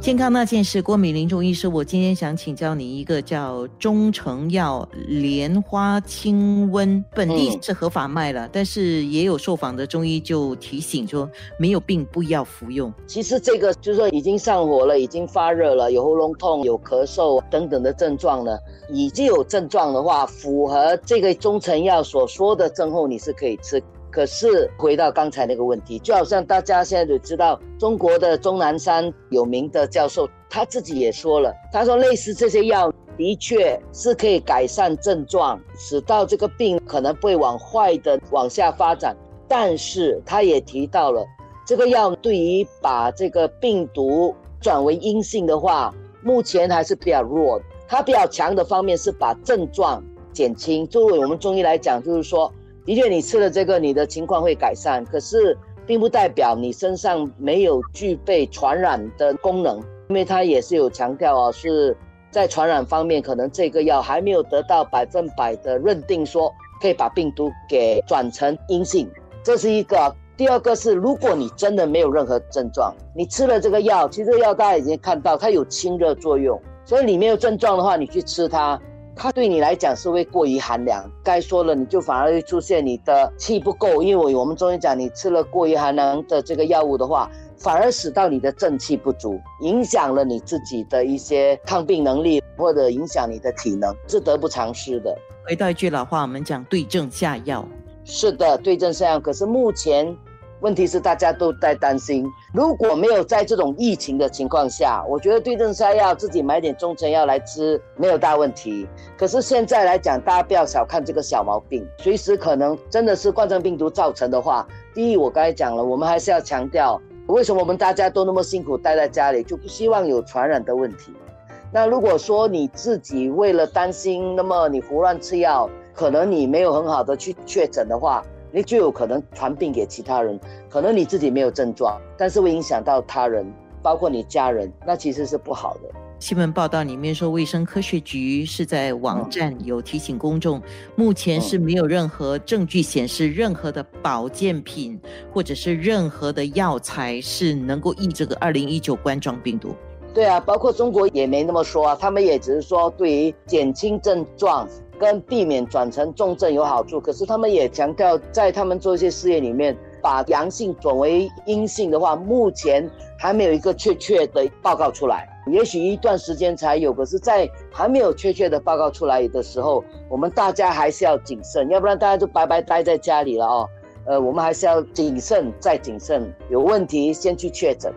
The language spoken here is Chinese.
健康那件事，郭美玲中医师，我今天想请教你一个叫中成药莲花清瘟，本地是合法卖了，但是也有受访的中医就提醒说，没有病不要服用。其实这个就是说已经上火了，已经发热了，有喉咙痛、有咳嗽等等的症状呢，已经有症状的话，符合这个中成药所说的症候，你是可以吃。可是回到刚才那个问题，就好像大家现在都知道，中国的钟南山有名的教授，他自己也说了，他说类似这些药的确是可以改善症状，使到这个病可能会往坏的往下发展。但是他也提到了，这个药对于把这个病毒转为阴性的话，目前还是比较弱。它比较强的方面是把症状减轻。作为我们中医来讲，就是说。的确，你吃了这个，你的情况会改善。可是，并不代表你身上没有具备传染的功能，因为它也是有强调哦，是在传染方面，可能这个药还没有得到百分百的认定，说可以把病毒给转成阴性。这是一个。第二个是，如果你真的没有任何症状，你吃了这个药，其实药大家已经看到它有清热作用，所以你没有症状的话，你去吃它。它对你来讲是会过于寒凉，该说了你就反而会出现你的气不够，因为我们中医讲，你吃了过于寒凉的这个药物的话，反而使到你的正气不足，影响了你自己的一些抗病能力，或者影响你的体能，是得不偿失的。回到一句老话，我们讲对症下药。是的，对症下药。可是目前。问题是大家都在担心，如果没有在这种疫情的情况下，我觉得对症下药，自己买点中成药来吃没有大问题。可是现在来讲，大家不要小看这个小毛病，随时可能真的是冠状病毒造成的话，第一，我刚才讲了，我们还是要强调，为什么我们大家都那么辛苦待在家里，就不希望有传染的问题。那如果说你自己为了担心，那么你胡乱吃药，可能你没有很好的去确诊的话。你就有可能传病给其他人，可能你自己没有症状，但是会影响到他人，包括你家人，那其实是不好的。新闻报道里面说，卫生科学局是在网站有提醒公众，目前是没有任何证据显示任何的保健品或者是任何的药材是能够抑这个二零一九冠状病毒。对啊，包括中国也没那么说啊，他们也只是说对于减轻症状。跟避免转成重症有好处，可是他们也强调，在他们做一些试验里面，把阳性转为阴性的话，目前还没有一个确切的报告出来，也许一段时间才有。可是，在还没有确切的报告出来的时候，我们大家还是要谨慎，要不然大家就白白待在家里了哦。呃，我们还是要谨慎再谨慎，有问题先去确诊。